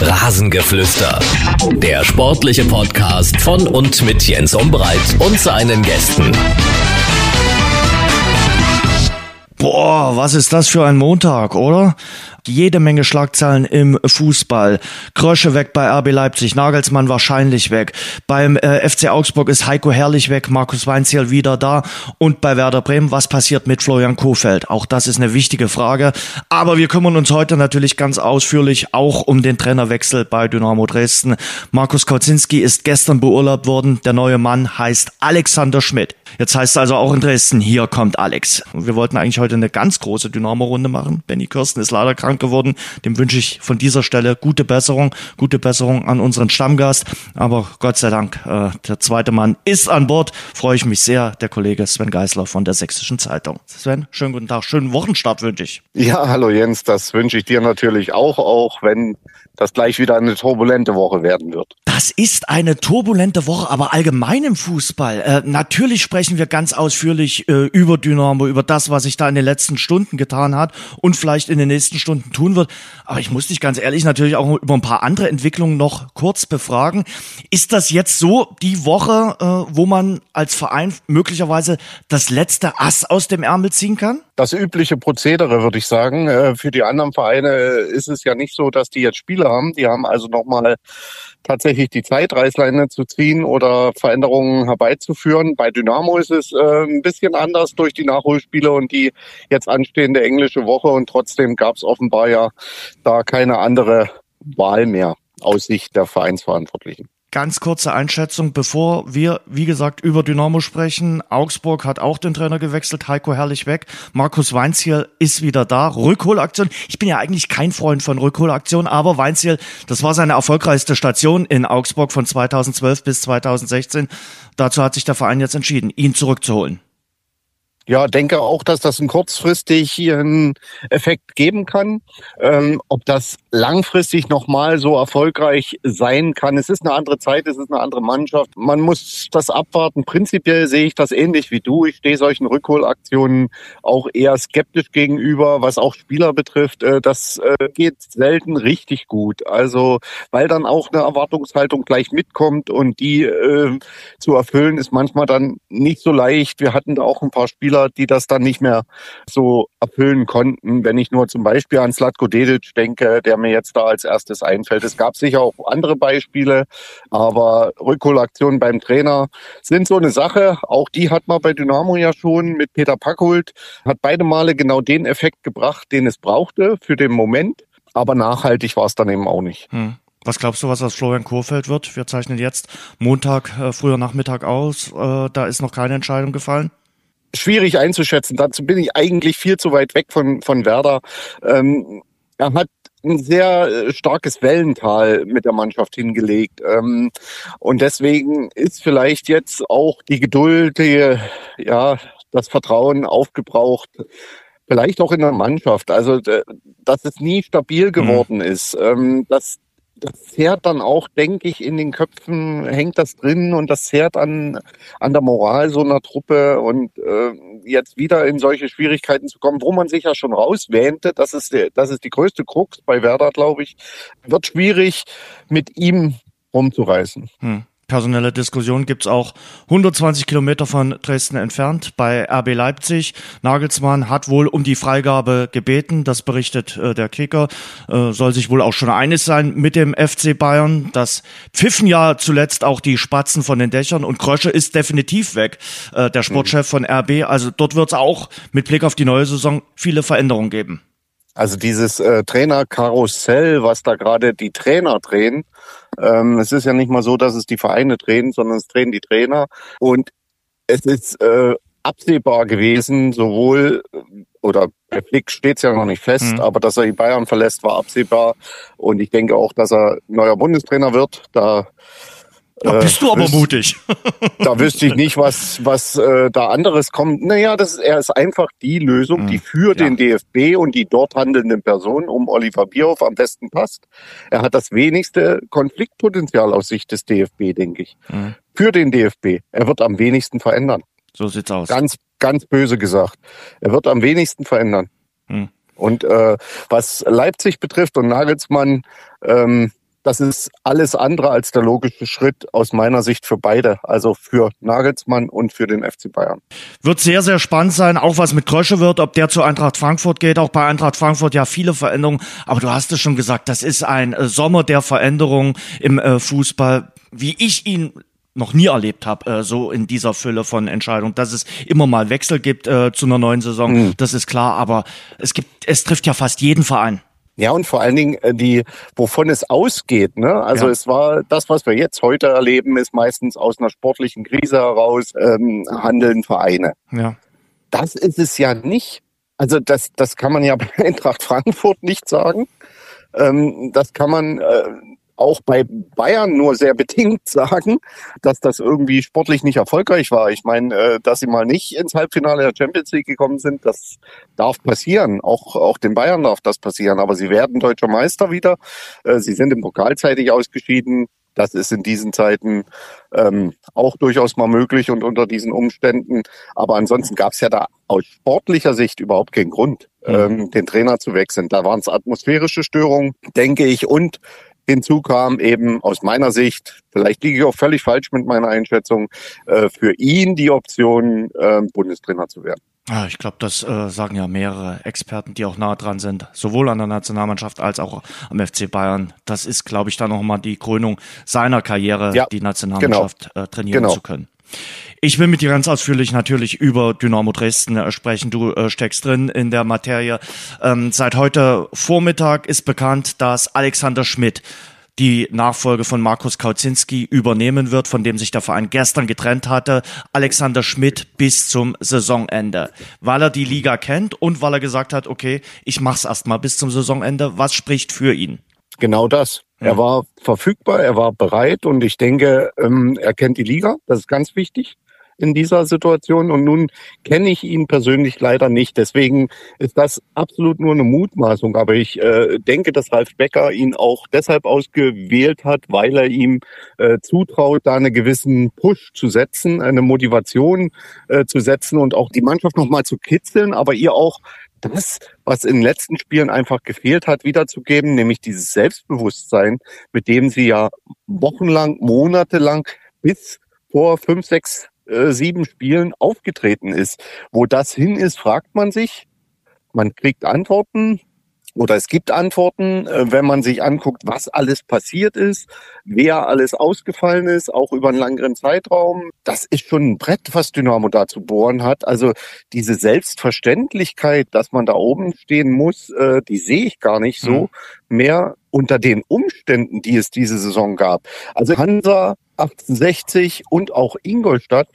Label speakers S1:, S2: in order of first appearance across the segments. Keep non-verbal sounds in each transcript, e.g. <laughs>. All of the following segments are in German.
S1: Rasengeflüster. Der sportliche Podcast von und mit Jens Umbreit und seinen Gästen.
S2: Boah, was ist das für ein Montag, oder? jede Menge Schlagzeilen im Fußball. Krösche weg bei RB Leipzig, Nagelsmann wahrscheinlich weg. Beim äh, FC Augsburg ist Heiko Herrlich weg, Markus Weinziel wieder da. Und bei Werder Bremen, was passiert mit Florian Kofeld? Auch das ist eine wichtige Frage. Aber wir kümmern uns heute natürlich ganz ausführlich auch um den Trainerwechsel bei Dynamo Dresden. Markus Kauzinski ist gestern beurlaubt worden. Der neue Mann heißt Alexander Schmidt. Jetzt heißt es also auch in Dresden, hier kommt Alex. Wir wollten eigentlich heute eine ganz große Dynamo-Runde machen. Benny Kirsten ist leider krank geworden. Dem wünsche ich von dieser Stelle gute Besserung, gute Besserung an unseren Stammgast. Aber Gott sei Dank, äh, der zweite Mann ist an Bord. Freue ich mich sehr, der Kollege Sven Geisler von der Sächsischen Zeitung. Sven, schönen guten Tag, schönen Wochenstart wünsche ich.
S3: Ja, hallo Jens, das wünsche ich dir natürlich auch, auch wenn das gleich wieder eine turbulente Woche werden wird.
S2: Das ist eine turbulente Woche, aber allgemein im Fußball. Äh, natürlich sprechen wir ganz ausführlich äh, über Dynamo, über das, was sich da in den letzten Stunden getan hat und vielleicht in den nächsten Stunden tun wird. Aber ich muss dich ganz ehrlich natürlich auch über ein paar andere Entwicklungen noch kurz befragen. Ist das jetzt so die Woche, äh, wo man als Verein möglicherweise das letzte Ass aus dem Ärmel ziehen kann?
S3: Das übliche Prozedere, würde ich sagen. Äh, für die anderen Vereine ist es ja nicht so, dass die jetzt Spiele haben. Die haben also nochmal tatsächlich die Zeit, Reißleine zu ziehen oder Veränderungen herbeizuführen. Bei Dynamo ist es äh, ein bisschen anders durch die Nachholspiele und die jetzt anstehende englische Woche und trotzdem gab es offenbar ja da keine andere Wahl mehr aus Sicht der Vereinsverantwortlichen.
S2: Ganz kurze Einschätzung, bevor wir, wie gesagt, über Dynamo sprechen. Augsburg hat auch den Trainer gewechselt, Heiko Herrlich weg. Markus Weinziel ist wieder da. Rückholaktion. Ich bin ja eigentlich kein Freund von Rückholaktion, aber Weinziel, das war seine erfolgreichste Station in Augsburg von 2012 bis 2016. Dazu hat sich der Verein jetzt entschieden, ihn zurückzuholen.
S3: Ja, denke auch, dass das einen kurzfristig einen Effekt geben kann. Ähm, ob das langfristig nochmal so erfolgreich sein kann, es ist eine andere Zeit, es ist eine andere Mannschaft. Man muss das abwarten. Prinzipiell sehe ich das ähnlich wie du. Ich stehe solchen Rückholaktionen auch eher skeptisch gegenüber, was auch Spieler betrifft. Äh, das äh, geht selten richtig gut. Also, weil dann auch eine Erwartungshaltung gleich mitkommt und die äh, zu erfüllen ist manchmal dann nicht so leicht. Wir hatten da auch ein paar Spieler, Spieler, die das dann nicht mehr so erfüllen konnten. Wenn ich nur zum Beispiel an Slatko Dedic denke, der mir jetzt da als erstes einfällt. Es gab sicher auch andere Beispiele, aber Rückholaktionen beim Trainer sind so eine Sache. Auch die hat man bei Dynamo ja schon mit Peter Packhult. Hat beide Male genau den Effekt gebracht, den es brauchte für den Moment. Aber nachhaltig war es dann eben auch nicht. Hm.
S2: Was glaubst du, was aus Florian Kurfeld wird? Wir zeichnen jetzt Montag, äh, früher Nachmittag aus. Äh, da ist noch keine Entscheidung gefallen
S3: schwierig einzuschätzen. Dazu bin ich eigentlich viel zu weit weg von, von Werder. Ähm, er hat ein sehr äh, starkes Wellental mit der Mannschaft hingelegt. Ähm, und deswegen ist vielleicht jetzt auch die Geduld, die, ja, das Vertrauen aufgebraucht. Vielleicht auch in der Mannschaft. Also, dass es nie stabil mhm. geworden mhm. ist. Ähm, dass das zehrt dann auch, denke ich, in den Köpfen hängt das drin und das zehrt an, an der Moral so einer Truppe und äh, jetzt wieder in solche Schwierigkeiten zu kommen, wo man sich ja schon rauswähnte, das ist, das ist die größte Krux bei Werder, glaube ich, wird schwierig mit ihm rumzureißen. Hm
S2: personelle Diskussion gibt's auch 120 Kilometer von Dresden entfernt bei RB Leipzig. Nagelsmann hat wohl um die Freigabe gebeten, das berichtet äh, der Kicker. Äh, soll sich wohl auch schon einig sein mit dem FC Bayern. Das pfiffen ja zuletzt auch die Spatzen von den Dächern und Krösche ist definitiv weg, äh, der Sportchef von RB. Also dort wird's auch mit Blick auf die neue Saison viele Veränderungen geben.
S3: Also dieses äh, Trainerkarussell, was da gerade die Trainer drehen, ähm, es ist ja nicht mal so, dass es die Vereine drehen, sondern es drehen die Trainer. Und es ist äh, absehbar gewesen, sowohl oder der Blick steht ja noch nicht fest, mhm. aber dass er die Bayern verlässt, war absehbar. Und ich denke auch, dass er neuer Bundestrainer wird. Da
S2: da bist du aber wüs mutig. <laughs>
S3: da wüsste ich nicht, was, was äh, da anderes kommt. Naja, das ist, er ist einfach die Lösung, mhm. die für ja. den DFB und die dort handelnden Personen um Oliver Bierhoff am besten passt. Er hat das wenigste Konfliktpotenzial aus Sicht des DFB, denke ich. Mhm. Für den DFB. Er wird am wenigsten verändern.
S2: So sieht's aus.
S3: Ganz, ganz böse gesagt. Er wird am wenigsten verändern. Mhm. Und äh, was Leipzig betrifft und Nagelsmann, ähm, das ist alles andere als der logische Schritt aus meiner Sicht für beide, also für Nagelsmann und für den FC Bayern.
S2: Wird sehr, sehr spannend sein, auch was mit Krösche wird, ob der zu Eintracht Frankfurt geht. Auch bei Eintracht Frankfurt ja viele Veränderungen. Aber du hast es schon gesagt, das ist ein äh, Sommer der Veränderungen im äh, Fußball, wie ich ihn noch nie erlebt habe, äh, so in dieser Fülle von Entscheidungen. Dass es immer mal Wechsel gibt äh, zu einer neuen Saison, mhm. das ist klar, aber es gibt, es trifft ja fast jeden Verein.
S3: Ja, und vor allen Dingen äh, die, wovon es ausgeht. Ne? Also ja. es war das, was wir jetzt heute erleben, ist meistens aus einer sportlichen Krise heraus ähm, handeln Vereine. Ja. Das ist es ja nicht. Also das, das kann man ja bei Eintracht Frankfurt nicht sagen. Ähm, das kann man äh, auch bei Bayern nur sehr <laughs> bedingt sagen, dass das irgendwie sportlich nicht erfolgreich war. Ich meine, äh, dass sie mal nicht ins Halbfinale der Champions League gekommen sind, das darf passieren. Auch, auch den Bayern darf das passieren. Aber sie werden deutscher Meister wieder. Äh, sie sind im Pokal zeitig ausgeschieden. Das ist in diesen Zeiten ähm, auch durchaus mal möglich und unter diesen Umständen. Aber ansonsten gab es ja da aus sportlicher Sicht überhaupt keinen Grund, mhm. ähm, den Trainer zu wechseln. Da waren es atmosphärische Störungen, denke ich, und Hinzu kam eben aus meiner Sicht, vielleicht liege ich auch völlig falsch mit meiner Einschätzung, äh, für ihn die Option, äh, Bundestrainer zu werden.
S2: Ja, ich glaube, das äh, sagen ja mehrere Experten, die auch nah dran sind, sowohl an der Nationalmannschaft als auch am FC Bayern. Das ist, glaube ich, dann nochmal die Krönung seiner Karriere, ja, die Nationalmannschaft genau. trainieren genau. zu können. Ich will mit dir ganz ausführlich natürlich über Dynamo Dresden äh, sprechen. Du äh, steckst drin in der Materie. Ähm, seit heute Vormittag ist bekannt, dass Alexander Schmidt die Nachfolge von Markus Kauzinski übernehmen wird, von dem sich der Verein gestern getrennt hatte. Alexander Schmidt bis zum Saisonende, weil er die Liga kennt und weil er gesagt hat, okay, ich mach's erstmal bis zum Saisonende. Was spricht für ihn?
S3: Genau das. Er war verfügbar, er war bereit und ich denke, ähm, er kennt die Liga. Das ist ganz wichtig in dieser Situation. Und nun kenne ich ihn persönlich leider nicht. Deswegen ist das absolut nur eine Mutmaßung. Aber ich äh, denke, dass Ralf Becker ihn auch deshalb ausgewählt hat, weil er ihm äh, zutraut, da einen gewissen Push zu setzen, eine Motivation äh, zu setzen und auch die Mannschaft nochmal zu kitzeln, aber ihr auch das, was in den letzten Spielen einfach gefehlt hat, wiederzugeben, nämlich dieses Selbstbewusstsein, mit dem sie ja wochenlang, monatelang bis vor fünf, sechs, äh, sieben Spielen aufgetreten ist. Wo das hin ist, fragt man sich. Man kriegt Antworten, oder es gibt Antworten, äh, wenn man sich anguckt, was alles passiert ist, wer alles ausgefallen ist, auch über einen langeren Zeitraum. Das ist schon ein Brett, was Dynamo da zu bohren hat. Also diese Selbstverständlichkeit, dass man da oben stehen muss, äh, die sehe ich gar nicht so mhm. mehr unter den Umständen, die es diese Saison gab. Also Hansa 1860 und auch Ingolstadt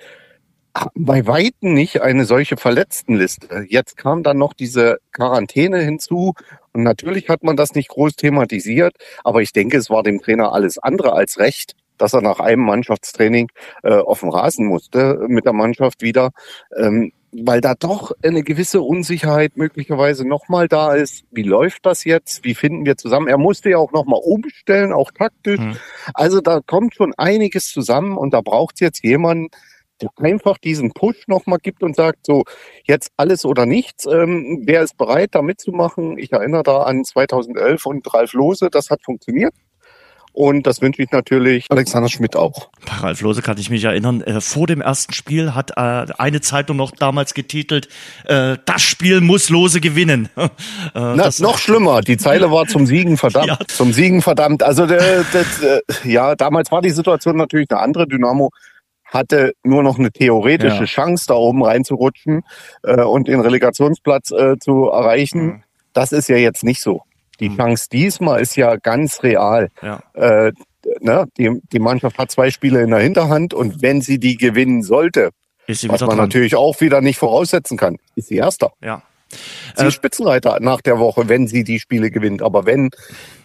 S3: bei Weitem nicht eine solche Verletztenliste. Jetzt kam dann noch diese Quarantäne hinzu und natürlich hat man das nicht groß thematisiert, aber ich denke, es war dem Trainer alles andere als recht, dass er nach einem Mannschaftstraining äh, auf dem Rasen musste mit der Mannschaft wieder, ähm, weil da doch eine gewisse Unsicherheit möglicherweise nochmal da ist. Wie läuft das jetzt? Wie finden wir zusammen? Er musste ja auch nochmal umstellen, auch taktisch. Mhm. Also da kommt schon einiges zusammen und da braucht es jetzt jemanden, der einfach diesen Push nochmal gibt und sagt, so, jetzt alles oder nichts. Ähm, wer ist bereit, da mitzumachen? Ich erinnere da an 2011 und Ralf Lose, das hat funktioniert. Und das wünsche ich natürlich Alexander Schmidt auch.
S2: Bei Ralf Lose kann ich mich erinnern. Äh, vor dem ersten Spiel hat äh, eine Zeitung noch damals getitelt, äh, das Spiel muss Lose gewinnen. <laughs>
S3: äh, Na, noch schlimmer. Die Zeile war zum Siegen verdammt. ja. Zum Siegen verdammt. Also das, äh, ja, damals war die Situation natürlich eine andere. Dynamo hatte nur noch eine theoretische ja. Chance, da oben reinzurutschen äh, und den Relegationsplatz äh, zu erreichen. Mhm. Das ist ja jetzt nicht so. Die mhm. Chance diesmal ist ja ganz real. Ja. Äh, ne? die, die Mannschaft hat zwei Spiele in der Hinterhand und wenn sie die gewinnen sollte, was man dran. natürlich auch wieder nicht voraussetzen kann, ist sie Erster. Ja. Sie ist äh, Spitzenreiter nach der Woche, wenn sie die Spiele gewinnt. Aber wenn,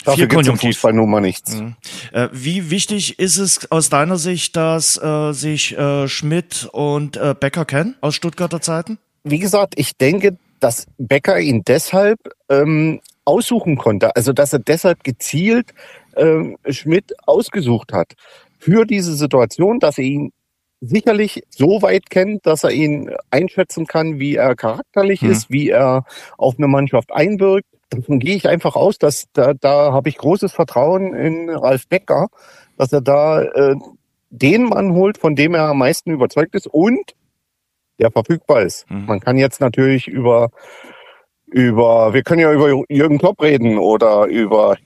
S3: dafür gibt es im Fußball nun mal nichts. Mhm.
S2: Äh, wie wichtig ist es aus deiner Sicht, dass äh, sich äh, Schmidt und äh, Becker kennen aus Stuttgarter Zeiten?
S3: Wie gesagt, ich denke, dass Becker ihn deshalb ähm, aussuchen konnte. Also dass er deshalb gezielt ähm, Schmidt ausgesucht hat für diese Situation, dass er ihn sicherlich so weit kennt, dass er ihn einschätzen kann, wie er charakterlich mhm. ist, wie er auf eine Mannschaft einwirkt. davon gehe ich einfach aus, dass da, da habe ich großes Vertrauen in Ralf Becker, dass er da äh, den Mann holt, von dem er am meisten überzeugt ist und der verfügbar ist. Mhm. Man kann jetzt natürlich über über, wir können ja über Jürgen Klopp reden oder über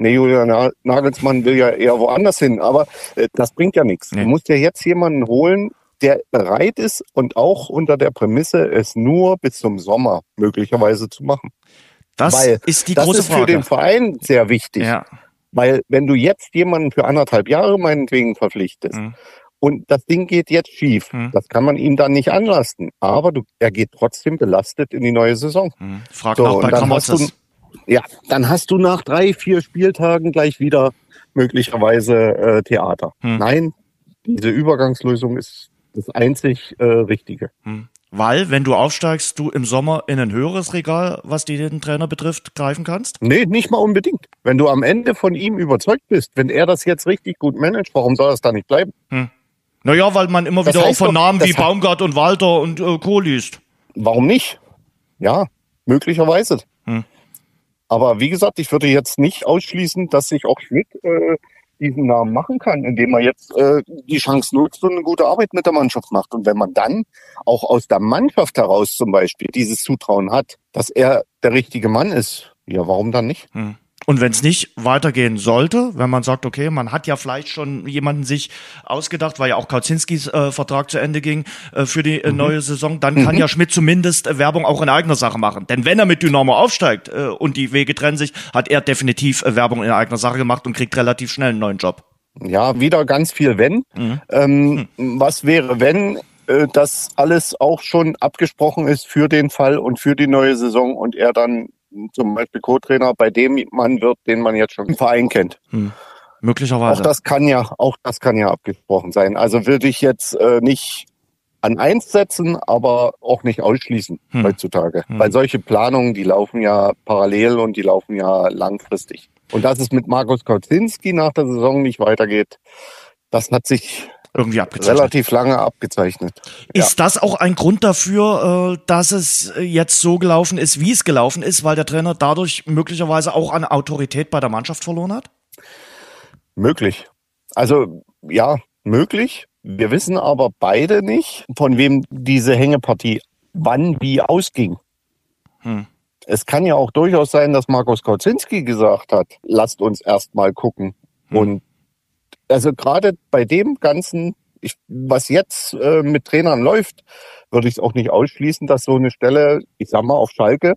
S3: Nee, Julian Nagelsmann will ja eher woanders hin, aber äh, das bringt ja nichts. Nee. Du musst ja jetzt jemanden holen, der bereit ist und auch unter der Prämisse, es nur bis zum Sommer möglicherweise zu machen.
S2: Das Weil ist die große
S3: das ist für den Verein sehr wichtig. Ja. Weil wenn du jetzt jemanden für anderthalb Jahre meinetwegen verpflichtest mhm. Und das Ding geht jetzt schief, mhm. das kann man ihm dann nicht anlasten. Aber du, er geht trotzdem belastet in die neue Saison.
S2: Mhm. Frag so, nach bei Kramotzes.
S3: Ja, dann hast du nach drei, vier Spieltagen gleich wieder möglicherweise äh, Theater. Hm. Nein, diese Übergangslösung ist das einzig äh, Richtige. Hm.
S2: Weil, wenn du aufsteigst, du im Sommer in ein höheres Regal, was den Trainer betrifft, greifen kannst?
S3: Nee, nicht mal unbedingt. Wenn du am Ende von ihm überzeugt bist, wenn er das jetzt richtig gut managt, warum soll das da nicht bleiben? Hm.
S2: Naja, weil man immer das wieder auch von Namen wie Baumgart und Walter und äh, Co. liest.
S3: Warum nicht? Ja, möglicherweise. Hm. Aber wie gesagt, ich würde jetzt nicht ausschließen, dass sich auch Schmidt äh, diesen Namen machen kann, indem er jetzt äh, die Chance nutzt und eine gute Arbeit mit der Mannschaft macht. Und wenn man dann auch aus der Mannschaft heraus zum Beispiel dieses Zutrauen hat, dass er der richtige Mann ist, ja, warum dann nicht? Hm.
S2: Und wenn es nicht weitergehen sollte, wenn man sagt, okay, man hat ja vielleicht schon jemanden sich ausgedacht, weil ja auch Kauzinskis äh, Vertrag zu Ende ging äh, für die äh, mhm. neue Saison, dann mhm. kann ja Schmidt zumindest äh, Werbung auch in eigener Sache machen. Denn wenn er mit Dynamo aufsteigt äh, und die Wege trennen sich, hat er definitiv äh, Werbung in eigener Sache gemacht und kriegt relativ schnell einen neuen Job.
S3: Ja, wieder ganz viel wenn. Mhm. Ähm, mhm. Was wäre, wenn das alles auch schon abgesprochen ist für den Fall und für die neue Saison und er dann zum Beispiel Co-Trainer bei dem Mann wird, den man jetzt schon im Verein kennt. Hm.
S2: Möglicherweise.
S3: Auch das kann ja, auch das kann ja abgesprochen sein. Also würde ich jetzt äh, nicht an eins setzen, aber auch nicht ausschließen hm. heutzutage. Hm. Weil solche Planungen, die laufen ja parallel und die laufen ja langfristig. Und dass es mit Markus Kauzinski nach der Saison nicht weitergeht, das hat sich irgendwie abgezeichnet. Relativ lange abgezeichnet.
S2: Ist ja. das auch ein Grund dafür, äh, dass es jetzt so gelaufen ist, wie es gelaufen ist, weil der Trainer dadurch möglicherweise auch an Autorität bei der Mannschaft verloren hat?
S3: Möglich. Also ja, möglich. Wir wissen aber beide nicht, von wem diese Hängepartie wann wie ausging. Hm. Es kann ja auch durchaus sein, dass Markus Kauzinski gesagt hat, lasst uns erst mal gucken. Hm. Und also gerade bei dem Ganzen, ich, was jetzt äh, mit Trainern läuft, würde ich es auch nicht ausschließen, dass so eine Stelle, ich sag mal, auf Schalke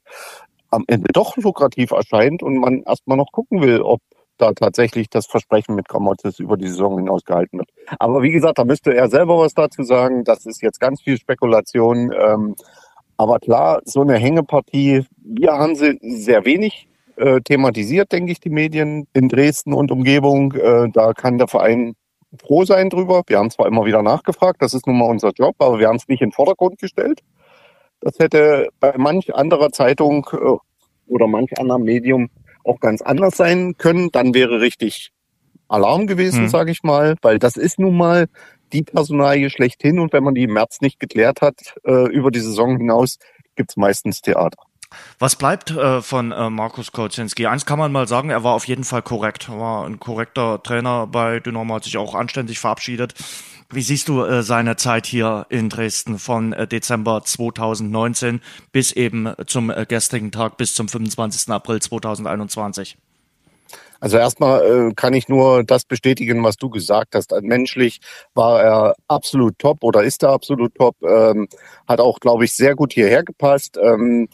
S3: am Ende doch lukrativ erscheint und man erstmal noch gucken will, ob da tatsächlich das Versprechen mit Gramotzes über die Saison hinaus gehalten wird. Aber wie gesagt, da müsste er selber was dazu sagen. Das ist jetzt ganz viel Spekulation. Ähm, aber klar, so eine Hängepartie, wir haben sie sehr wenig äh, thematisiert, denke ich, die Medien in Dresden und Umgebung. Äh, da kann der Verein froh sein drüber. Wir haben zwar immer wieder nachgefragt, das ist nun mal unser Job, aber wir haben es nicht in den Vordergrund gestellt. Das hätte bei manch anderer Zeitung äh, oder manch anderem Medium auch ganz anders sein können. Dann wäre richtig Alarm gewesen, hm. sage ich mal, weil das ist nun mal die Personalie schlechthin und wenn man die im März nicht geklärt hat äh, über die Saison hinaus, gibt's meistens Theater.
S2: Was bleibt äh, von äh, Markus Kocinski? Eins kann man mal sagen, er war auf jeden Fall korrekt. Er war ein korrekter Trainer bei Dynamo, hat sich auch anständig verabschiedet. Wie siehst du äh, seine Zeit hier in Dresden von äh, Dezember 2019 bis eben zum äh, gestrigen Tag bis zum 25. April 2021?
S3: Also erstmal äh, kann ich nur das bestätigen, was du gesagt hast. Menschlich war er absolut top oder ist er absolut top. Ähm, hat auch, glaube ich, sehr gut hierher gepasst. Ähm,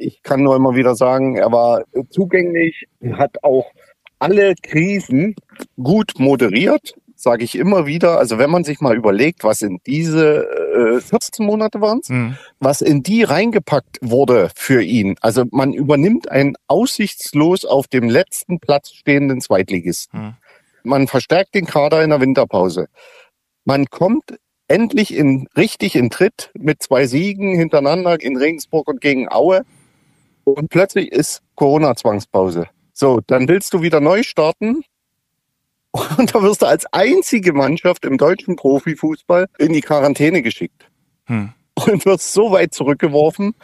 S3: ich kann nur immer wieder sagen, er war zugänglich, hat auch alle Krisen gut moderiert, sage ich immer wieder. Also wenn man sich mal überlegt, was in diese äh, 14 Monate waren mhm. was in die reingepackt wurde für ihn. Also man übernimmt einen aussichtslos auf dem letzten Platz stehenden Zweitligisten. Mhm. Man verstärkt den Kader in der Winterpause. Man kommt endlich in richtig in Tritt mit zwei Siegen hintereinander in Regensburg und gegen Aue und plötzlich ist Corona-Zwangspause. So, dann willst du wieder neu starten <laughs> und da wirst du als einzige Mannschaft im deutschen Profifußball in die Quarantäne geschickt. Hm. und wirst so weit zurückgeworfen,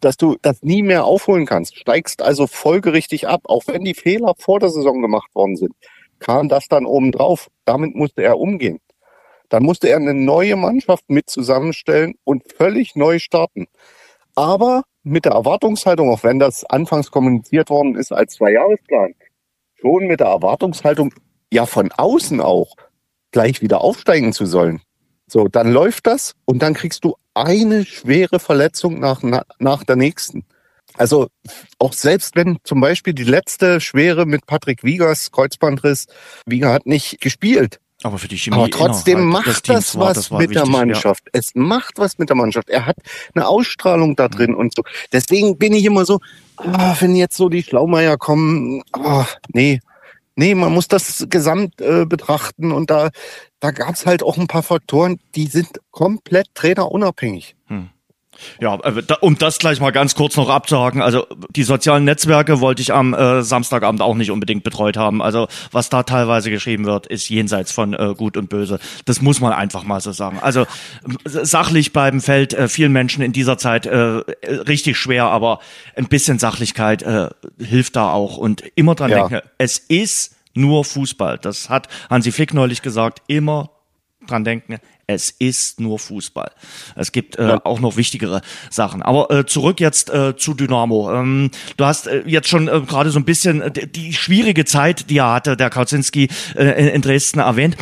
S3: dass du das nie mehr aufholen kannst. Steigst also folgerichtig ab, auch wenn die Fehler vor der Saison gemacht worden sind, kam das dann oben drauf. Damit musste er umgehen. Dann musste er eine neue Mannschaft mit zusammenstellen und völlig neu starten. Aber mit der Erwartungshaltung, auch wenn das anfangs kommuniziert worden ist als Zwei-Jahresplan, schon mit der Erwartungshaltung, ja von außen auch, gleich wieder aufsteigen zu sollen. So, dann läuft das und dann kriegst du eine schwere Verletzung nach, nach der nächsten. Also auch selbst wenn zum Beispiel die letzte schwere mit Patrick Wiegers Kreuzbandriss, Wieger hat nicht gespielt.
S2: Aber für die Chemie.
S3: Aber trotzdem macht das was das mit wichtig, der Mannschaft. Ja. Es macht was mit der Mannschaft. Er hat eine Ausstrahlung da drin mhm. und so. Deswegen bin ich immer so, ah, wenn jetzt so die Schlaumeier kommen, ah, nee, Nee, man muss das gesamt äh, betrachten und da, da gab es halt auch ein paar Faktoren, die sind komplett trainerunabhängig. Hm.
S2: Ja, äh, um das gleich mal ganz kurz noch abzuhaken, also die sozialen Netzwerke wollte ich am äh, Samstagabend auch nicht unbedingt betreut haben. Also was da teilweise geschrieben wird, ist jenseits von äh, gut und böse. Das muss man einfach mal so sagen. Also sachlich bleiben fällt äh, vielen Menschen in dieser Zeit äh, richtig schwer, aber ein bisschen Sachlichkeit äh, hilft da auch. Und immer dran ja. denken, es ist nur Fußball. Das hat Hansi Flick neulich gesagt, immer dran denken, es ist nur Fußball. Es gibt äh, ja. auch noch wichtigere Sachen. Aber äh, zurück jetzt äh, zu Dynamo. Ähm, du hast äh, jetzt schon äh, gerade so ein bisschen äh, die schwierige Zeit, die er hatte, der Kautzinski äh, in Dresden erwähnt.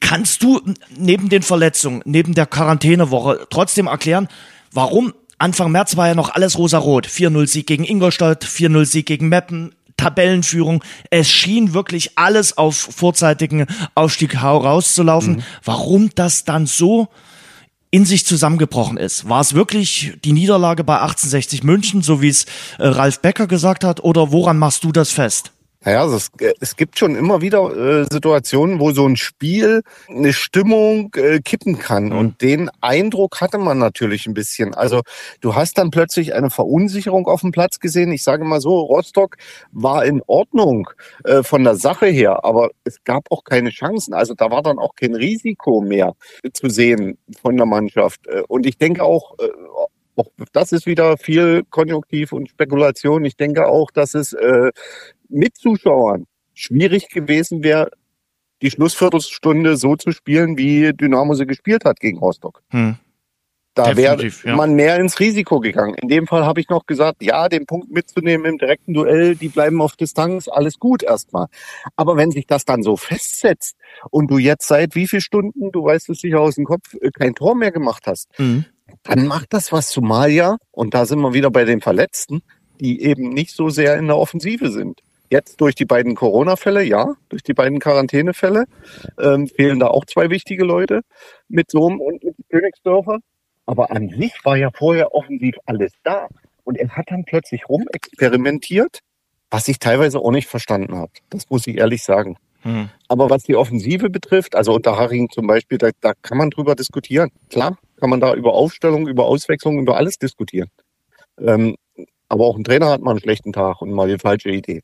S2: Kannst du neben den Verletzungen, neben der Quarantänewoche trotzdem erklären, warum Anfang März war ja noch alles rosa-rot. 4-0 Sieg gegen Ingolstadt, 4-0 Sieg gegen Meppen, Tabellenführung. Es schien wirklich alles auf vorzeitigen Aufstieg rauszulaufen. Mhm. Warum das dann so in sich zusammengebrochen ist. War es wirklich die Niederlage bei 1860 München, so wie es äh, Ralf Becker gesagt hat, oder woran machst du das fest?
S3: Naja, also es, äh, es gibt schon immer wieder äh, Situationen, wo so ein Spiel eine Stimmung äh, kippen kann. Mhm. Und den Eindruck hatte man natürlich ein bisschen. Also du hast dann plötzlich eine Verunsicherung auf dem Platz gesehen. Ich sage mal so, Rostock war in Ordnung äh, von der Sache her, aber es gab auch keine Chancen. Also da war dann auch kein Risiko mehr zu sehen von der Mannschaft. Äh, und ich denke auch, äh, auch das ist wieder viel Konjunktiv und Spekulation. Ich denke auch, dass es äh, mit Zuschauern schwierig gewesen wäre, die Schlussviertelstunde so zu spielen, wie Dynamo sie gespielt hat gegen Rostock. Hm. Da wäre ja. man mehr ins Risiko gegangen. In dem Fall habe ich noch gesagt, ja, den Punkt mitzunehmen im direkten Duell, die bleiben auf Distanz, alles gut erstmal. Aber wenn sich das dann so festsetzt und du jetzt seit wie viel Stunden, du weißt es sicher aus dem Kopf, äh, kein Tor mehr gemacht hast, mhm. dann macht das was Somalia, und da sind wir wieder bei den Verletzten, die eben nicht so sehr in der Offensive sind. Jetzt durch die beiden Corona-Fälle, ja, durch die beiden Quarantänefälle ähm, fehlen da auch zwei wichtige Leute mit Sohm und mit Königsdörfer. Aber an sich war ja vorher offensiv alles da. Und er hat dann plötzlich rumexperimentiert, was ich teilweise auch nicht verstanden habe. Das muss ich ehrlich sagen. Hm. Aber was die Offensive betrifft, also unter Haring zum Beispiel, da, da kann man drüber diskutieren. Klar, kann man da über Aufstellung, über Auswechslung, über alles diskutieren. Ähm, aber auch ein Trainer hat mal einen schlechten Tag und mal die falsche Idee.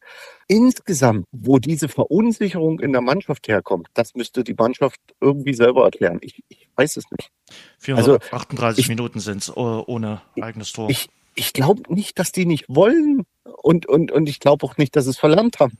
S3: Insgesamt, wo diese Verunsicherung in der Mannschaft herkommt, das müsste die Mannschaft irgendwie selber erklären. Ich, ich weiß es nicht.
S2: 438 also, Minuten sind es ohne eigenes Tor.
S3: Ich, ich glaube nicht, dass die nicht wollen und, und, und ich glaube auch nicht, dass sie es verlernt haben.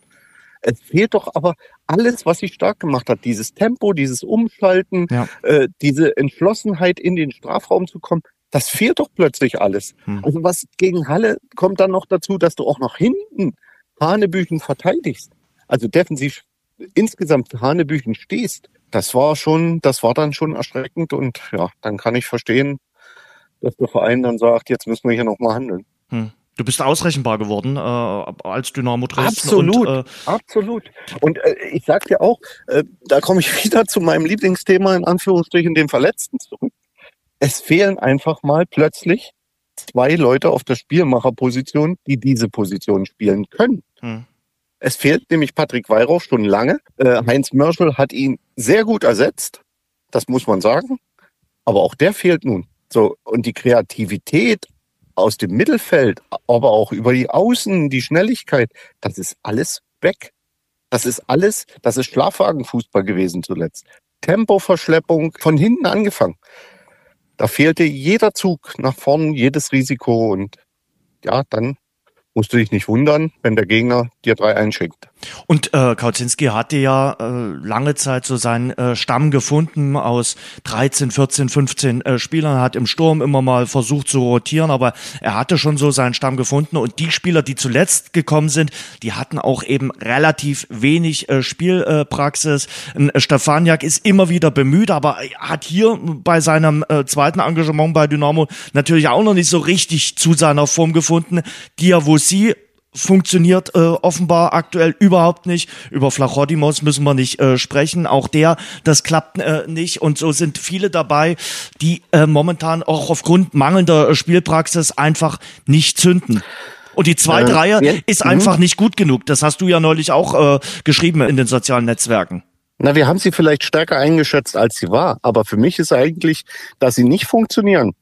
S3: Es fehlt doch aber alles, was sie stark gemacht hat. Dieses Tempo, dieses Umschalten, ja. äh, diese Entschlossenheit, in den Strafraum zu kommen. Das fehlt doch plötzlich alles. Hm. Also was gegen Halle kommt dann noch dazu, dass du auch noch hinten Hanebüchen verteidigst. Also defensiv insgesamt Hanebüchen stehst. Das war schon, das war dann schon erschreckend und ja, dann kann ich verstehen, dass der Verein dann sagt, jetzt müssen wir hier nochmal handeln. Hm.
S2: Du bist ausrechenbar geworden äh, als Dynamo Dresden.
S3: Absolut, und, äh, absolut. Und äh, ich sag dir auch, äh, da komme ich <laughs> wieder zu meinem Lieblingsthema in Anführungsstrichen, dem Verletzten zurück es fehlen einfach mal plötzlich zwei Leute auf der Spielmacherposition, die diese Position spielen können. Hm. Es fehlt nämlich Patrick Weihrauch schon lange. Äh, Heinz Mörschel hat ihn sehr gut ersetzt. Das muss man sagen. Aber auch der fehlt nun. So, und die Kreativität aus dem Mittelfeld, aber auch über die Außen, die Schnelligkeit, das ist alles weg. Das ist alles, das ist Schlafwagenfußball gewesen zuletzt. Tempoverschleppung von hinten angefangen. Da fehlte jeder Zug nach vorn, jedes Risiko und ja, dann musst du dich nicht wundern, wenn der Gegner dir drei einschickt.
S2: Und äh, Kauzinski hatte ja äh, lange Zeit so seinen äh, Stamm gefunden aus 13, 14, 15 äh, Spielern, hat im Sturm immer mal versucht zu rotieren, aber er hatte schon so seinen Stamm gefunden und die Spieler, die zuletzt gekommen sind, die hatten auch eben relativ wenig äh, Spielpraxis. Äh, Stefaniak ist immer wieder bemüht, aber hat hier bei seinem äh, zweiten Engagement bei Dynamo natürlich auch noch nicht so richtig zu seiner Form gefunden. Diawusi funktioniert äh, offenbar aktuell überhaupt nicht. Über Flachodimos müssen wir nicht äh, sprechen. Auch der, das klappt äh, nicht. Und so sind viele dabei, die äh, momentan auch aufgrund mangelnder Spielpraxis einfach nicht zünden. Und die zweite äh, Reihe ja, ist einfach nicht gut genug. Das hast du ja neulich auch äh, geschrieben in den sozialen Netzwerken.
S3: Na, wir haben sie vielleicht stärker eingeschätzt, als sie war. Aber für mich ist eigentlich, dass sie nicht funktionieren,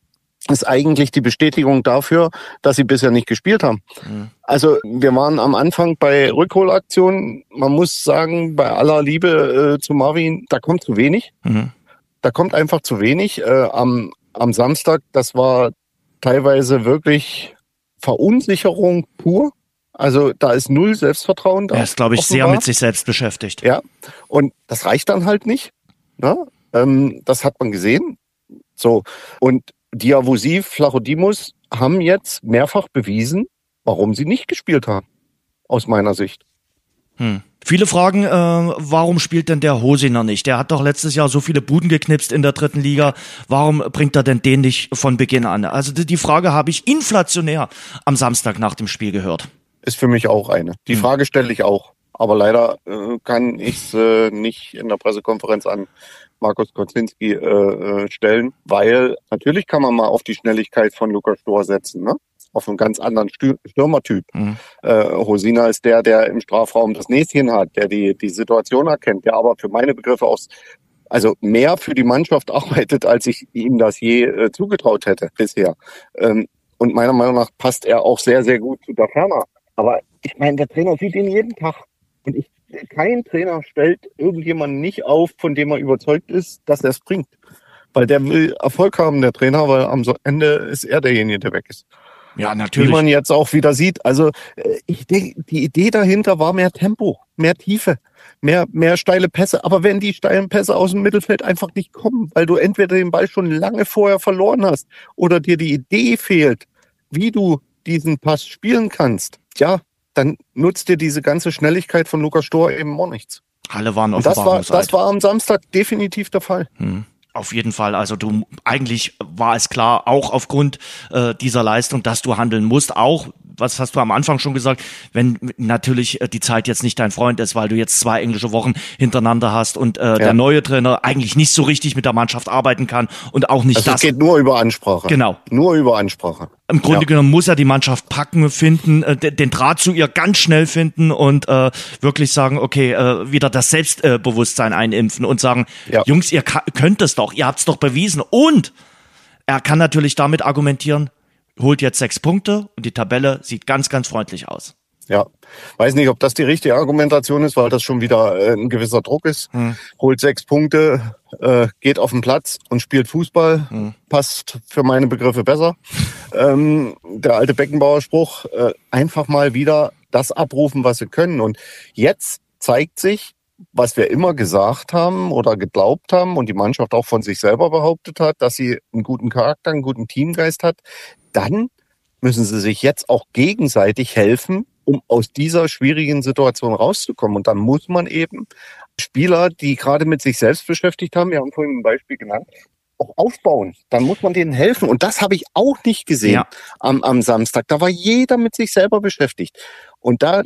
S3: ist eigentlich die Bestätigung dafür, dass sie bisher nicht gespielt haben. Mhm. Also wir waren am Anfang bei Rückholaktionen. Man muss sagen, bei aller Liebe äh, zu Marvin, da kommt zu wenig. Mhm. Da kommt einfach zu wenig. Äh, am, am Samstag, das war teilweise wirklich Verunsicherung pur. Also da ist null Selbstvertrauen da.
S2: Er ist, glaube ich, offenbar. sehr mit sich selbst beschäftigt.
S3: Ja, und das reicht dann halt nicht. Ne? Ähm, das hat man gesehen. So, und Diavosi, Flachodimos haben jetzt mehrfach bewiesen, warum sie nicht gespielt haben. Aus meiner Sicht.
S2: Hm. Viele fragen, äh, warum spielt denn der Hosiner nicht? Der hat doch letztes Jahr so viele Buden geknipst in der dritten Liga. Warum bringt er denn den nicht von Beginn an? Also die Frage habe ich inflationär am Samstag nach dem Spiel gehört.
S3: Ist für mich auch eine. Die hm. Frage stelle ich auch. Aber leider äh, kann ich es äh, nicht in der Pressekonferenz an Markus Kocinski äh, äh, stellen, weil natürlich kann man mal auf die Schnelligkeit von Lukas Stor setzen, ne? auf einen ganz anderen Stürmertyp. Mhm. Äh, Hosina ist der, der im Strafraum das Näschen hat, der die, die Situation erkennt, der aber für meine Begriffe auch also mehr für die Mannschaft <laughs> arbeitet, als ich ihm das je äh, zugetraut hätte bisher. Ähm, und meiner Meinung nach passt er auch sehr, sehr gut zu der Ferner. Aber ich meine, der Trainer sieht ihn jeden Tag. Und ich kein Trainer stellt irgendjemanden nicht auf, von dem er überzeugt ist, dass er es bringt. Weil der will Erfolg haben, der Trainer, weil am Ende ist er derjenige, der weg ist.
S2: Ja, natürlich.
S3: Wie man jetzt auch wieder sieht. Also äh, ich denke, die Idee dahinter war mehr Tempo, mehr Tiefe, mehr, mehr steile Pässe. Aber wenn die steilen Pässe aus dem Mittelfeld einfach nicht kommen, weil du entweder den Ball schon lange vorher verloren hast oder dir die Idee fehlt, wie du diesen Pass spielen kannst, ja, dann nutzt dir diese ganze Schnelligkeit von Lukas Stor eben auch nichts.
S2: Alle waren
S3: auf das war, das war am Samstag definitiv der Fall. Hm.
S2: Auf jeden Fall. Also du eigentlich war es klar, auch aufgrund äh, dieser Leistung, dass du handeln musst, auch was hast du am Anfang schon gesagt, wenn natürlich äh, die Zeit jetzt nicht dein Freund ist, weil du jetzt zwei englische Wochen hintereinander hast und äh, ja. der neue Trainer eigentlich nicht so richtig mit der Mannschaft arbeiten kann und auch nicht also das.
S3: Es geht nur über Ansprache.
S2: Genau.
S3: Nur über Ansprache.
S2: Im Grunde ja. genommen muss er die Mannschaft packen, finden, äh, den Draht zu ihr ganz schnell finden und äh, wirklich sagen, okay, äh, wieder das Selbstbewusstsein einimpfen und sagen, ja. Jungs, ihr könnt es doch, ihr habt es doch bewiesen. Und er kann natürlich damit argumentieren, holt jetzt sechs Punkte und die Tabelle sieht ganz, ganz freundlich aus.
S3: Ja, weiß nicht, ob das die richtige Argumentation ist, weil das schon wieder äh, ein gewisser Druck ist. Hm. Holt sechs Punkte, äh, geht auf den Platz und spielt Fußball. Hm. Passt für meine Begriffe besser. Ähm, der alte Beckenbauer-Spruch, äh, einfach mal wieder das abrufen, was sie können. Und jetzt zeigt sich, was wir immer gesagt haben oder geglaubt haben und die Mannschaft auch von sich selber behauptet hat, dass sie einen guten Charakter, einen guten Teamgeist hat, dann müssen sie sich jetzt auch gegenseitig helfen, um aus dieser schwierigen Situation rauszukommen. Und dann muss man eben Spieler, die gerade mit sich selbst beschäftigt haben, wir haben vorhin ein Beispiel genannt, auch aufbauen. Dann muss man denen helfen. Und das habe ich auch nicht gesehen ja. am, am Samstag. Da war jeder mit sich selber beschäftigt. Und da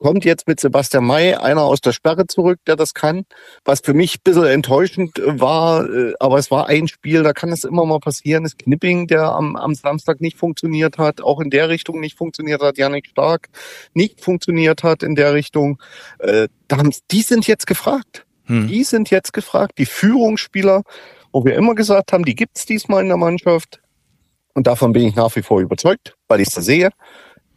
S3: kommt jetzt mit Sebastian May einer aus der Sperre zurück, der das kann, was für mich ein bisschen enttäuschend äh, war, äh, aber es war ein Spiel, da kann es immer mal passieren. Das Knipping, der am, am Samstag nicht funktioniert hat, auch in der Richtung nicht funktioniert hat, Janik Stark nicht funktioniert hat in der Richtung. Äh, die sind jetzt gefragt. Hm. Die sind jetzt gefragt. Die Führungsspieler, wo wir immer gesagt haben, die gibt's diesmal in der Mannschaft. Und davon bin ich nach wie vor überzeugt, weil ich es sehe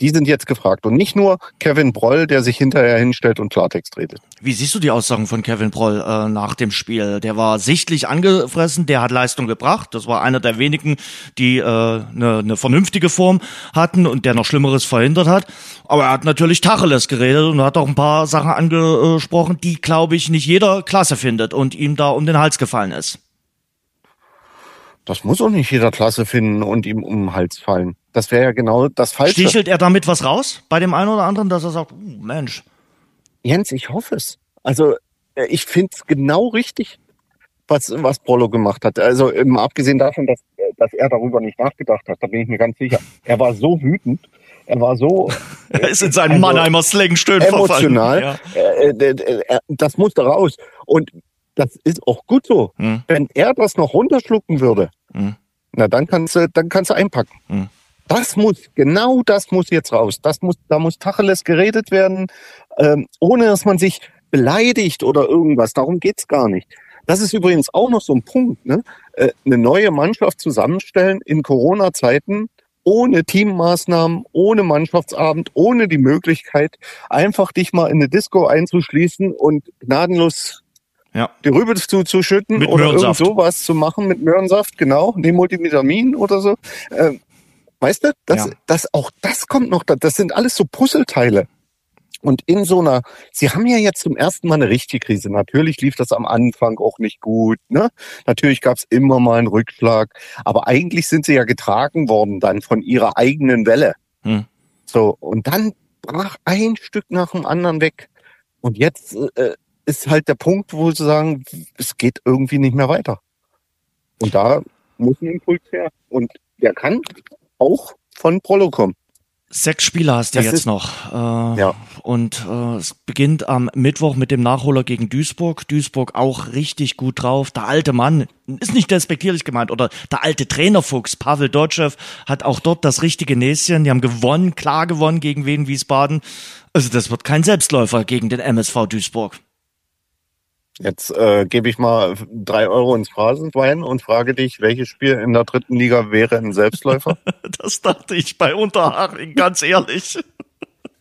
S3: Die sind jetzt gefragt und nicht nur Kevin Broll, der sich hinterher hinstellt und Klartext redet.
S2: Wie siehst du die Aussagen von Kevin Broll äh, nach dem Spiel? Der war sichtlich angefressen, der hat Leistung gebracht. Das war einer der wenigen, die eine äh, ne, ne vernünftige Form hatten und der noch Schlimmeres verhindert hat. Aber er hat natürlich Tacheles geredet und hat auch ein paar Sachen angesprochen, die, glaube ich, nicht jeder klasse findet und ihm da um den Hals gefallen ist.
S3: Das muss auch nicht jeder Klasse finden und ihm um den Hals fallen. Das wäre ja genau das Falsche.
S2: Stichelt er damit was raus bei dem einen oder anderen, dass er sagt, uh, Mensch.
S3: Jens, ich hoffe es. Also äh, ich finde es genau richtig, was, was Prollo gemacht hat. Also ähm, abgesehen davon, dass, äh, dass er darüber nicht nachgedacht hat, da bin ich mir ganz sicher. Er war so wütend, er war so. <laughs>
S2: er ist in seinen also, Mannheimer Slang stöhn
S3: Emotional. Ja. Äh, das musste raus. Und das ist auch gut so. Hm. Wenn er das noch runterschlucken würde, hm. na dann kannst du, dann kannst du einpacken. Hm. Das muss, genau das muss jetzt raus. Das muss, da muss Tacheles geredet werden, ähm, ohne dass man sich beleidigt oder irgendwas. Darum geht's gar nicht. Das ist übrigens auch noch so ein Punkt, ne? Äh, eine neue Mannschaft zusammenstellen in Corona-Zeiten ohne Teammaßnahmen, ohne Mannschaftsabend, ohne die Möglichkeit, einfach dich mal in eine Disco einzuschließen und gnadenlos ja. die Rübe zuzuschütten mit oder irgend sowas zu machen mit Möhrensaft, genau, neben Multivitamin oder so. Äh, weißt du, das, ja. das, auch das kommt noch, da. das sind alles so Puzzleteile. Und in so einer, Sie haben ja jetzt zum ersten Mal eine richtige Krise. Natürlich lief das am Anfang auch nicht gut. Ne? Natürlich gab es immer mal einen Rückschlag. Aber eigentlich sind Sie ja getragen worden dann von Ihrer eigenen Welle. Hm. So, und dann brach ein Stück nach dem anderen weg. Und jetzt äh, ist halt der Punkt, wo sie sagen, es geht irgendwie nicht mehr weiter. Und da muss ein Impuls her. Und der kann auch von Prolo kommen.
S2: Sechs Spieler hast du das jetzt noch. Äh, ja. Und äh, es beginnt am Mittwoch mit dem Nachholer gegen Duisburg. Duisburg auch richtig gut drauf. Der alte Mann, ist nicht despektierlich gemeint, oder der alte Trainerfuchs, Pavel Dotschew, hat auch dort das richtige Näschen. Die haben gewonnen, klar gewonnen gegen Wien Wiesbaden. Also das wird kein Selbstläufer gegen den MSV Duisburg.
S3: Jetzt äh, gebe ich mal drei Euro ins Phrasenschwein und frage dich, welches Spiel in der dritten Liga wäre ein Selbstläufer? <laughs>
S2: das dachte ich bei Unterhaching, ganz ehrlich.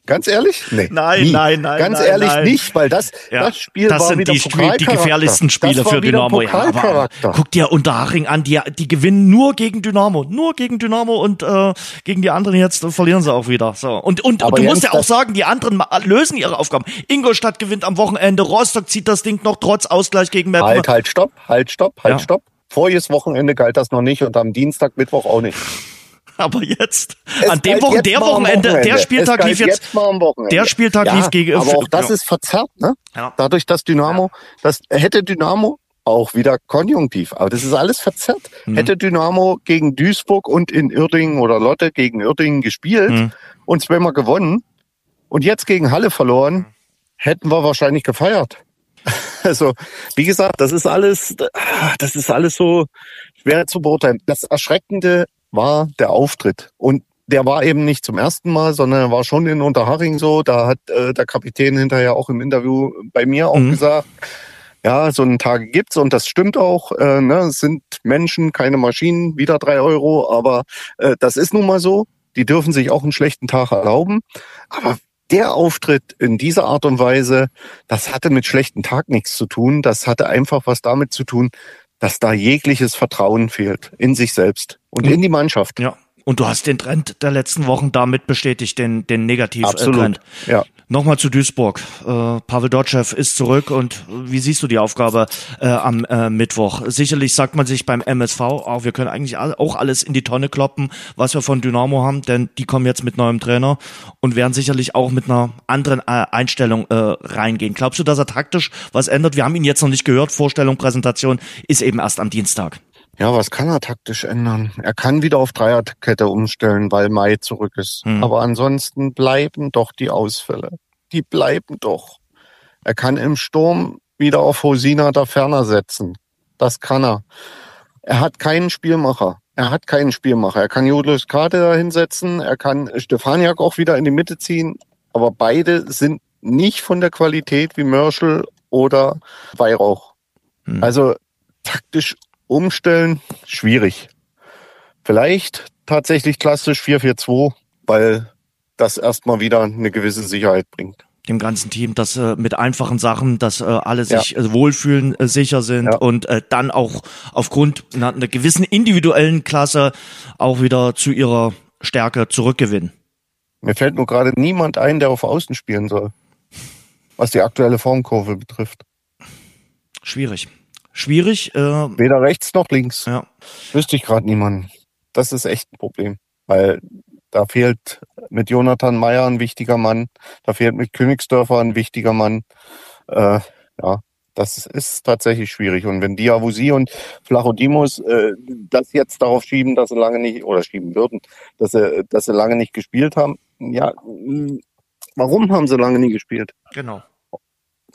S3: Ganz ehrlich?
S2: Nee. Nein, nie. nein, nein.
S3: Ganz
S2: nein,
S3: ehrlich
S2: nein.
S3: nicht, weil das,
S2: ja,
S3: das Spiel
S2: das
S3: war
S2: sind
S3: wieder
S2: die, Spiel, die gefährlichsten Spiele für Dynamo. Ja, aber, guck dir Unterhaching an, die, die gewinnen nur gegen Dynamo, nur gegen Dynamo und äh, gegen die anderen jetzt verlieren sie auch wieder. So und und, und du musst ja auch sagen, die anderen lösen ihre Aufgaben. Ingolstadt gewinnt am Wochenende, Rostock zieht das Ding noch trotz Ausgleich gegen
S3: Meppen. Halt, halt, stopp, halt, stopp, halt, ja. stopp. Voriges Wochenende galt das noch nicht und am Dienstag, Mittwoch auch nicht. <laughs>
S2: Aber jetzt, es an dem Wochen, der Wochenende, Wochenende, der Spieltag lief jetzt, jetzt der Spieltag ja, lief gegen,
S3: aber auch das ja. ist verzerrt, ne? Ja. Dadurch, dass Dynamo, das hätte Dynamo auch wieder konjunktiv, aber das ist alles verzerrt. Mhm. Hätte Dynamo gegen Duisburg und in Uerdingen oder Lotte gegen Uerdingen gespielt mhm. und zweimal gewonnen und jetzt gegen Halle verloren, hätten wir wahrscheinlich gefeiert. <laughs> Also, wie gesagt, das ist alles, das ist alles so schwer zu beurteilen. Das Erschreckende war der Auftritt. Und der war eben nicht zum ersten Mal, sondern er war schon in Unterhaching so. Da hat äh, der Kapitän hinterher auch im Interview bei mir auch mhm. gesagt, ja, so einen Tage gibt's und das stimmt auch. Äh, ne, es sind Menschen, keine Maschinen, wieder drei Euro, aber äh, das ist nun mal so. Die dürfen sich auch einen schlechten Tag erlauben. Aber der Auftritt in dieser Art und Weise, das hatte mit schlechten Tag nichts zu tun. Das hatte einfach was damit zu tun, dass da jegliches Vertrauen fehlt in sich selbst und mhm. in die Mannschaft.
S2: Ja. Und du hast den Trend der letzten Wochen damit bestätigt, den, den
S3: Negativ-Trend.
S2: Ja. Nochmal zu Duisburg. Äh, Pavel Dotschew ist zurück und wie siehst du die Aufgabe äh, am äh, Mittwoch? Sicherlich sagt man sich beim MSV, auch wir können eigentlich auch alles in die Tonne kloppen, was wir von Dynamo haben, denn die kommen jetzt mit neuem Trainer und werden sicherlich auch mit einer anderen äh, Einstellung äh, reingehen. Glaubst du, dass er taktisch was ändert? Wir haben ihn jetzt noch nicht gehört. Vorstellung, Präsentation ist eben erst am Dienstag.
S3: Ja, was kann er taktisch ändern? Er kann wieder auf Dreierkette umstellen, weil Mai zurück ist. Hm. Aber ansonsten bleiben doch die Ausfälle. Die bleiben doch. Er kann im Sturm wieder auf Hosina da ferner setzen. Das kann er. Er hat keinen Spielmacher. Er hat keinen Spielmacher. Er kann Julius Karte da hinsetzen. Er kann Stefaniak auch wieder in die Mitte ziehen. Aber beide sind nicht von der Qualität wie Mörschel oder Weihrauch. Hm. Also taktisch umstellen, schwierig. Vielleicht tatsächlich klassisch 4-4-2, weil das erstmal wieder eine gewisse Sicherheit bringt
S2: dem ganzen Team, dass äh, mit einfachen Sachen, dass äh, alle sich ja. äh, wohlfühlen, äh, sicher sind ja. und äh, dann auch aufgrund einer, einer gewissen individuellen Klasse auch wieder zu ihrer Stärke zurückgewinnen.
S3: Mir fällt nur gerade niemand ein, der auf Außen spielen soll, was die aktuelle Formkurve betrifft.
S2: Schwierig. Schwierig.
S3: Äh, Weder rechts noch links. Ja. Wüsste ich gerade niemanden. Das ist echt ein Problem, weil da fehlt mit Jonathan Meyer ein wichtiger Mann, da fehlt mit Königsdörfer ein wichtiger Mann. Äh, ja, das ist tatsächlich schwierig. Und wenn Diawusi und Flachodimos äh, das jetzt darauf schieben, dass sie lange nicht, oder schieben würden, dass sie, dass sie lange nicht gespielt haben, ja, warum haben sie lange nie gespielt?
S2: Genau.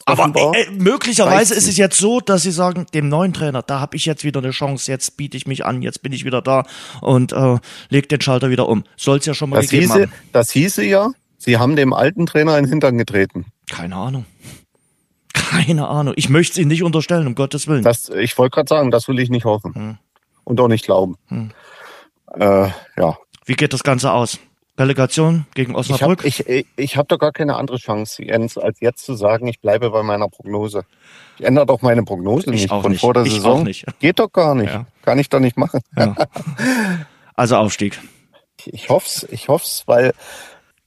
S2: Aber äh, möglicherweise ist es jetzt so, dass sie sagen, dem neuen Trainer, da habe ich jetzt wieder eine Chance, jetzt biete ich mich an, jetzt bin ich wieder da und äh, leg den Schalter wieder um. Soll es ja schon mal
S3: das gegeben
S2: hieße, haben.
S3: Das hieße ja, sie haben dem alten Trainer in den Hintern getreten.
S2: Keine Ahnung. Keine Ahnung. Ich möchte es ihnen nicht unterstellen, um Gottes Willen.
S3: Das, ich wollte gerade sagen, das will ich nicht hoffen. Hm. Und auch nicht glauben. Hm. Äh, ja.
S2: Wie geht das Ganze aus? Relegation gegen Osnabrück?
S3: Ich habe ich, ich hab doch gar keine andere Chance, Jens, als jetzt zu sagen, ich bleibe bei meiner Prognose. Ich ändere doch meine Prognose
S2: ich
S3: nicht
S2: von nicht. vor der ich Saison. Auch nicht.
S3: Geht doch gar nicht. Ja. Kann ich doch nicht machen. Ja.
S2: Also Aufstieg.
S3: Ich hoff's, ich hoff's, weil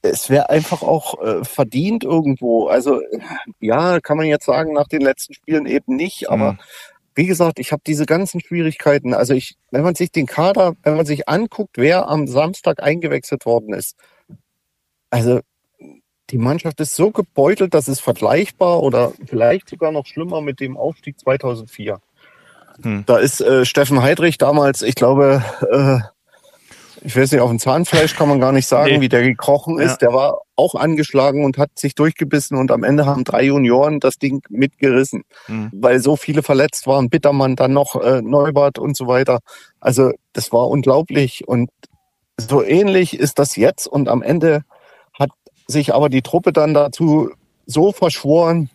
S3: es wäre einfach auch äh, verdient irgendwo. Also ja, kann man jetzt sagen, nach den letzten Spielen eben nicht, aber mhm wie gesagt, ich habe diese ganzen Schwierigkeiten. Also ich, wenn man sich den Kader, wenn man sich anguckt, wer am Samstag eingewechselt worden ist, also die Mannschaft ist so gebeutelt, dass es vergleichbar oder vielleicht sogar noch schlimmer mit dem Aufstieg 2004. Hm. Da ist äh, Steffen Heidrich damals, ich glaube, äh, ich weiß nicht, auf dem Zahnfleisch kann man gar nicht sagen, nee. wie der gekrochen ist. Ja. Der war auch angeschlagen und hat sich durchgebissen und am Ende haben drei Junioren das Ding mitgerissen, mhm. weil so viele verletzt waren. Bittermann, dann noch äh, Neubart und so weiter. Also das war unglaublich und so ähnlich ist das jetzt und am Ende hat sich aber die Truppe dann dazu so verschworen,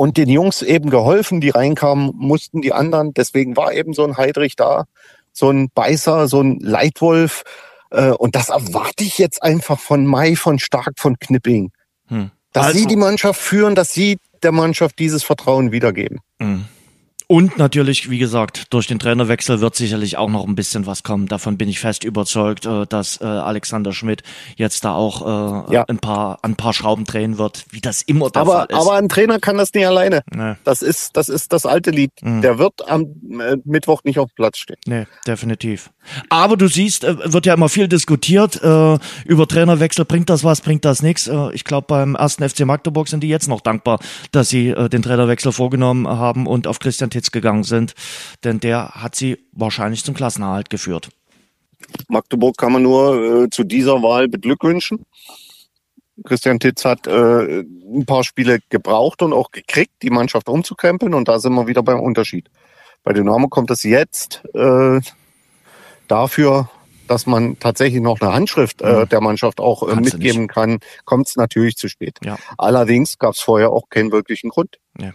S3: und den Jungs eben geholfen, die reinkamen, mussten die anderen. Deswegen war eben so ein Heidrich da, so ein Beißer, so ein Leitwolf. Äh, und das erwarte ich jetzt einfach von Mai, von Stark, von Knipping. Hm. Dass also, sie die Mannschaft führen, dass sie der Mannschaft dieses Vertrauen wiedergeben.
S2: Hm. Und natürlich, wie gesagt, durch den Trainerwechsel wird sicherlich auch noch ein bisschen was kommen. Davon bin ich fest überzeugt, äh, dass äh, Alexander Schmidt jetzt da auch äh, ja. ein paar ein paar Schrauben drehen wird, wie das immer der
S3: aber,
S2: Fall ist.
S3: Aber ein Trainer kann das nicht alleine. Nee. Das ist das ist das alte Lied. Mhm. Der wird am Mittwoch nicht auf Platz stehen.
S2: Nee, definitiv. Aber du siehst, wird ja immer viel diskutiert über Trainerwechsel. Bringt das was? Bringt das nichts? ich glaube, beim ersten FC Magdeburg sind die jetzt noch dankbar, dass sie den Trainerwechsel vorgenommen haben und auf Christian Titz gegangen sind, denn der hat sie wahrscheinlich zum Klassenerhalt geführt.
S3: Magdeburg kann man nur äh, zu dieser Wahl beglückwünschen. Christian Titz hat äh, ein paar Spiele gebraucht und auch gekriegt, die Mannschaft umzukrempeln und da sind wir wieder beim Unterschied. Bei Dynamo kommt es jetzt äh, dafür, dass man tatsächlich noch eine Handschrift äh, mhm. der Mannschaft auch äh, mitgeben kann, kommt es natürlich zu spät. Ja. Allerdings gab es vorher auch keinen wirklichen Grund. Ja.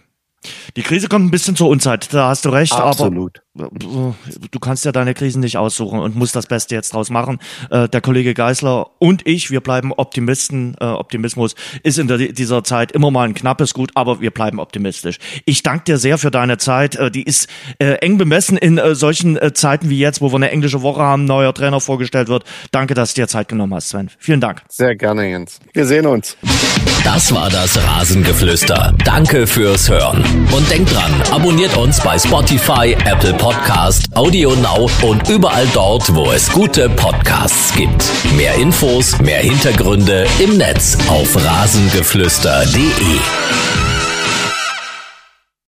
S2: Die Krise kommt ein bisschen zur Unzeit, da hast du recht.
S3: Absolut.
S2: Aber du kannst ja deine Krisen nicht aussuchen und musst das Beste jetzt draus machen. Äh, der Kollege Geisler und ich, wir bleiben Optimisten. Äh, Optimismus ist in dieser Zeit immer mal ein knappes Gut, aber wir bleiben optimistisch. Ich danke dir sehr für deine Zeit. Äh, die ist eng bemessen in solchen Zeiten wie jetzt, wo wir eine englische Woche haben, neuer Trainer vorgestellt wird. Danke, dass du dir Zeit genommen hast, Sven. Vielen Dank.
S3: Sehr gerne, Jens. Wir sehen uns.
S1: Das war das Rasengeflüster. Danke fürs Hören. Und denkt dran, abonniert uns bei Spotify, Apple Podcast, Audio Now und überall dort, wo es gute Podcasts gibt. Mehr Infos, mehr Hintergründe im Netz auf rasengeflüster.de.